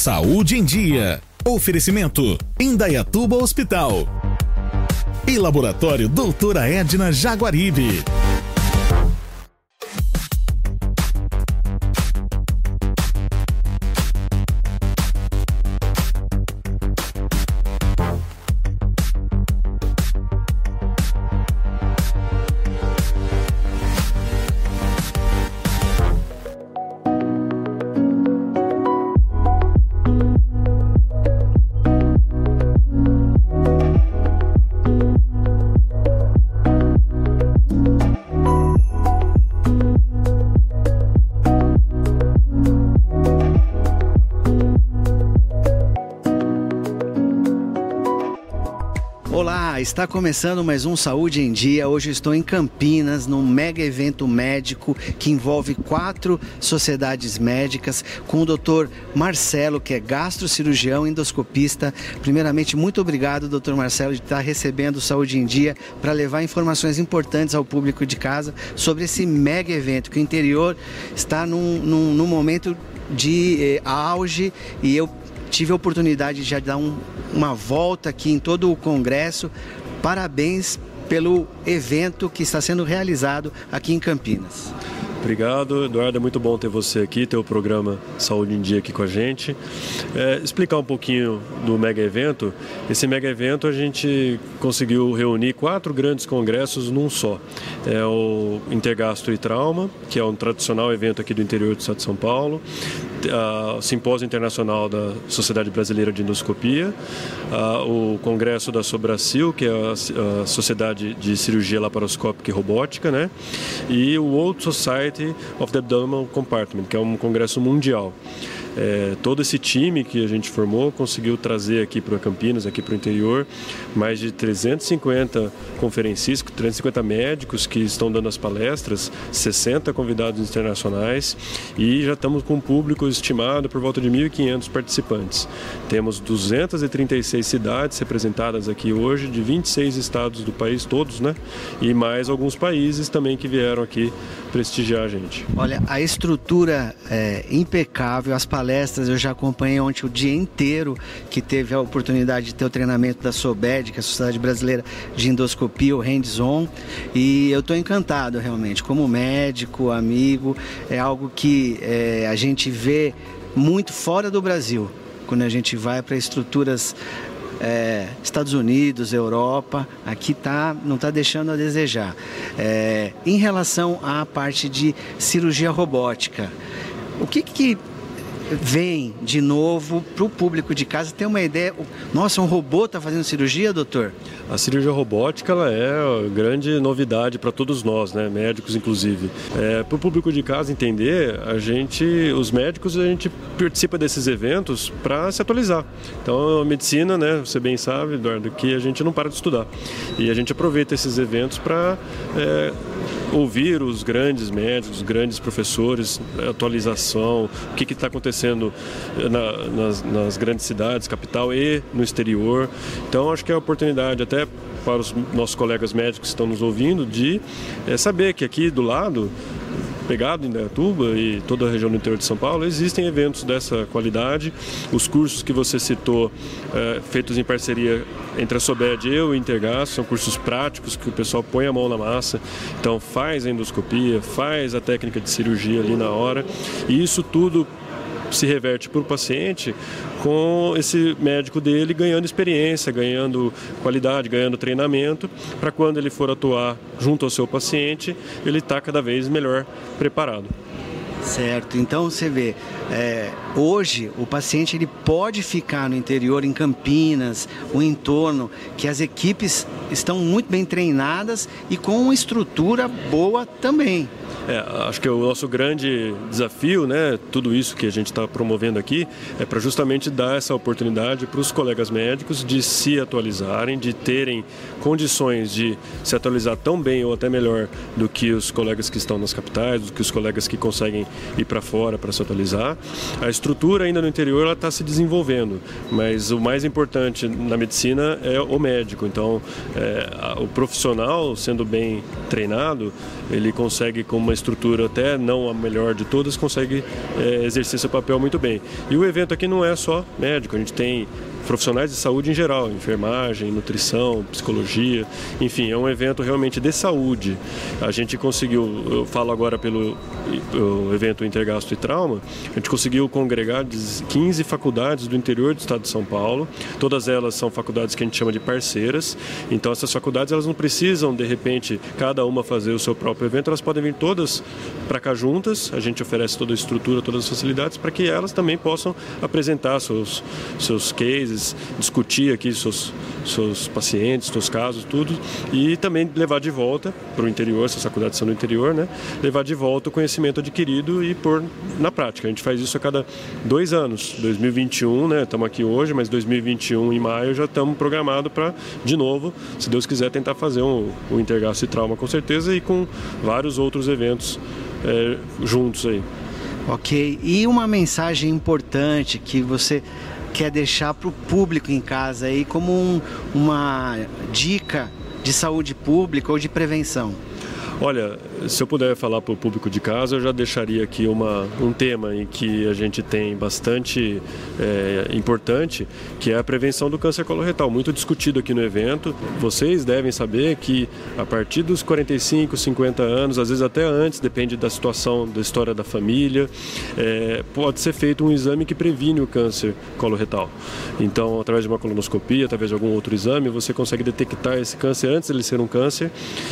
Saúde em Dia. Oferecimento: Indaiatuba Hospital. E Laboratório Doutora Edna Jaguaribe. Está começando mais um Saúde em Dia. Hoje estou em Campinas, num mega evento médico que envolve quatro sociedades médicas, com o doutor Marcelo, que é gastrocirurgião endoscopista. Primeiramente, muito obrigado, doutor Marcelo, de estar recebendo Saúde em Dia para levar informações importantes ao público de casa sobre esse mega evento, que o interior está num, num, num momento de eh, auge e eu tive a oportunidade de já dar um, uma volta aqui em todo o Congresso. Parabéns pelo evento que está sendo realizado aqui em Campinas. Obrigado, Eduardo. É muito bom ter você aqui, ter o programa Saúde em Dia aqui com a gente. É, explicar um pouquinho do mega evento. Esse mega evento a gente conseguiu reunir quatro grandes congressos num só. É o Intergastro e Trauma, que é um tradicional evento aqui do interior do estado de São Paulo o Simpósio Internacional da Sociedade Brasileira de Endoscopia, o Congresso da Sobracil, que é a, Sociedade de Cirurgia Laparoscópica e Robótica, né? e o World Society of the Abdominal Compartment, que é um congresso mundial. É, todo esse time que a gente formou conseguiu trazer aqui para Campinas, aqui para o interior, mais de 350 conferencistas, 350 médicos que estão dando as palestras, 60 convidados internacionais e já estamos com um público estimado por volta de 1.500 participantes. Temos 236 cidades representadas aqui hoje, de 26 estados do país, todos, né? E mais alguns países também que vieram aqui prestigiar a gente. Olha, a estrutura é impecável, as palestras eu já acompanhei ontem o dia inteiro, que teve a oportunidade de ter o treinamento da SOBED, que é a Sociedade Brasileira de Endoscopia, o Hands-On, e eu estou encantado realmente, como médico, amigo, é algo que é, a gente vê muito fora do Brasil quando a gente vai para estruturas é, Estados Unidos, Europa, aqui tá, não está deixando a desejar. É, em relação à parte de cirurgia robótica, o que, que vem de novo para o público de casa ter uma ideia. Nossa, um robô está fazendo cirurgia, doutor? A cirurgia robótica ela é grande novidade para todos nós, né? médicos inclusive. É, para o público de casa entender, a gente, os médicos, a gente participa desses eventos para se atualizar. Então, a medicina, né, você bem sabe, Eduardo, que a gente não para de estudar. E a gente aproveita esses eventos para é, ouvir os grandes médicos, os grandes professores, atualização, o que está acontecendo na, nas, nas, grandes cidades, capital e no exterior. Então, acho que é a oportunidade até para os nossos colegas médicos que estão nos ouvindo de é, saber que aqui do lado pegado em Dayatuba e toda a região do interior de São Paulo, existem eventos dessa qualidade. Os cursos que você citou, é, feitos em parceria entre a Sobed e o Intergas, são cursos práticos que o pessoal põe a mão na massa, então faz a endoscopia, faz a técnica de cirurgia ali na hora, e isso tudo se reverte para o paciente com esse médico dele ganhando experiência, ganhando qualidade, ganhando treinamento, para quando ele for atuar junto ao seu paciente, ele está cada vez melhor preparado. Certo, então você vê, é, hoje o paciente ele pode ficar no interior, em Campinas, o entorno, que as equipes estão muito bem treinadas e com uma estrutura boa também. É, acho que o nosso grande desafio, né, tudo isso que a gente está promovendo aqui, é para justamente dar essa oportunidade para os colegas médicos de se atualizarem, de terem condições de se atualizar tão bem ou até melhor do que os colegas que estão nas capitais, do que os colegas que conseguem ir para fora para se atualizar. A estrutura ainda no interior está se desenvolvendo, mas o mais importante na medicina é o médico. Então, é, o profissional sendo bem treinado, ele consegue com uma estrutura até não a melhor de todas, consegue é, exercer seu papel muito bem. E o evento aqui não é só médico, a gente tem profissionais de saúde em geral, enfermagem, nutrição, psicologia, enfim, é um evento realmente de saúde. A gente conseguiu, eu falo agora pelo evento Intergasto e Trauma, a gente conseguiu congregar 15 faculdades do interior do estado de São Paulo. Todas elas são faculdades que a gente chama de parceiras. Então essas faculdades elas não precisam de repente cada uma fazer o seu próprio evento, elas podem vir todas para cá juntas. A gente oferece toda a estrutura, todas as facilidades para que elas também possam apresentar seus seus cases discutir aqui seus, seus pacientes, seus casos, tudo, e também levar de volta para o interior, se as faculdades são no interior, né? Levar de volta o conhecimento adquirido e pôr na prática. A gente faz isso a cada dois anos. 2021, né? Estamos aqui hoje, mas 2021 em maio já estamos programados para, de novo, se Deus quiser, tentar fazer um, um Intergasto e Trauma com certeza e com vários outros eventos é, juntos aí. Ok, e uma mensagem importante que você quer deixar para o público em casa aí como um, uma dica de saúde pública ou de prevenção? Olha, se eu puder falar para o público de casa, eu já deixaria aqui uma, um tema em que a gente tem bastante é, importante, que é a prevenção do câncer coloretal, muito discutido aqui no evento. Vocês devem saber que a partir dos 45, 50 anos, às vezes até antes, depende da situação, da história da família, é, pode ser feito um exame que previne o câncer coloretal. Então, através de uma colonoscopia, através de algum outro exame, você consegue detectar esse câncer antes de ele ser um câncer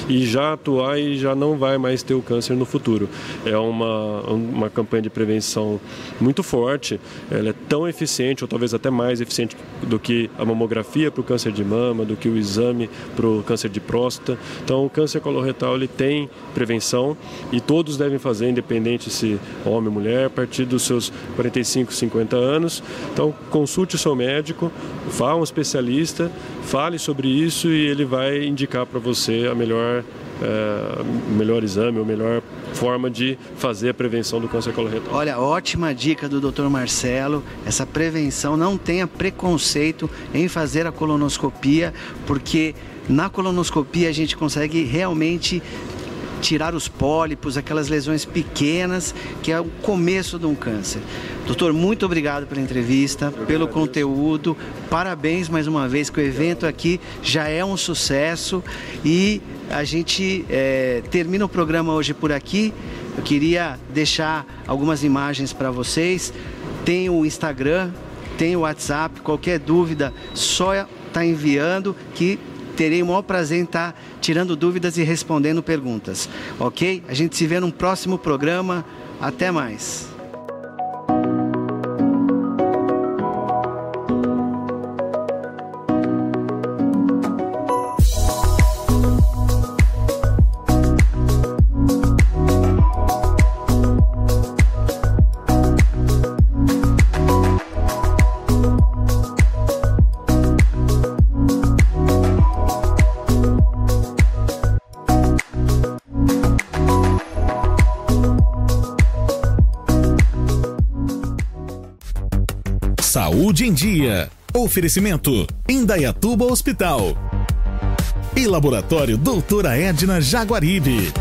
e já atuar e já não vai mais ter o câncer no futuro. É uma, uma campanha de prevenção muito forte, ela é tão eficiente, ou talvez até mais eficiente do que a mamografia para o câncer de mama, do que o exame para o câncer de próstata. Então, o câncer coloretal ele tem prevenção e todos devem fazer, independente se homem ou mulher, a partir dos seus 45, 50 anos. Então, consulte o seu médico, vá a um especialista, fale sobre isso e ele vai indicar para você a melhor é, melhor exame, ou melhor forma de fazer a prevenção do câncer coloretal. Olha, ótima dica do Dr. Marcelo. Essa prevenção não tenha preconceito em fazer a colonoscopia, porque na colonoscopia a gente consegue realmente tirar os pólipos, aquelas lesões pequenas, que é o começo de um câncer. Doutor, muito obrigado pela entrevista, pelo conteúdo. Parabéns mais uma vez que o evento aqui já é um sucesso e a gente é, termina o programa hoje por aqui. Eu queria deixar algumas imagens para vocês. Tem o Instagram, tem o WhatsApp. Qualquer dúvida, só está enviando que terei o maior prazer em estar tirando dúvidas e respondendo perguntas. Ok? A gente se vê num próximo programa. Até mais. Saúde em Dia. Oferecimento: Indaiatuba Hospital. E Laboratório Doutora Edna Jaguaribe.